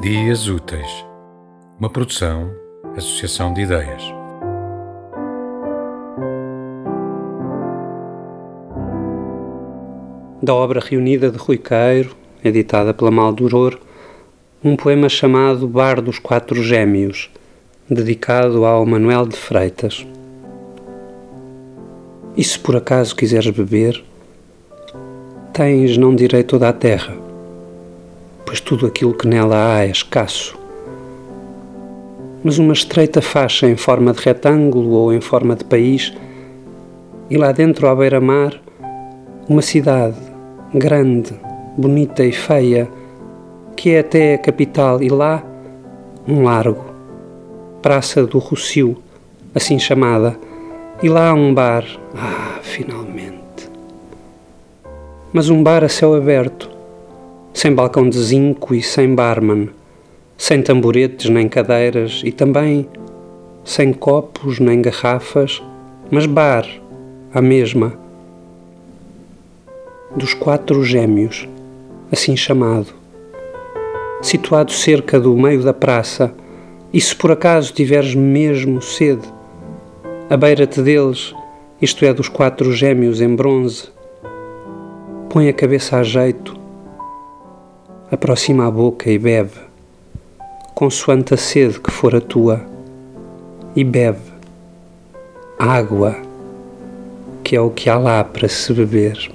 Dias Úteis, uma produção, associação de ideias. Da obra reunida de Rui Queiro, editada pela Maldoror, um poema chamado Bar dos Quatro Gêmeos, dedicado ao Manuel de Freitas. E se por acaso quiseres beber, tens não direito toda a terra pois tudo aquilo que nela há é escasso. Mas uma estreita faixa em forma de retângulo ou em forma de país, e lá dentro, à beira-mar, uma cidade grande, bonita e feia, que é até a capital, e lá um largo, Praça do Rocio, assim chamada, e lá um bar. Ah, finalmente! Mas um bar a céu aberto, sem balcão de zinco e sem barman, sem tamboretes nem cadeiras e também sem copos nem garrafas, mas bar, a mesma, dos quatro gêmeos, assim chamado, situado cerca do meio da praça, e se por acaso tiveres mesmo sede, a beira-te deles, isto é, dos quatro gêmeos em bronze, põe a cabeça a jeito aproxima a boca e bebe, consoante a sede que for a tua, e bebe água, que é o que há lá para se beber.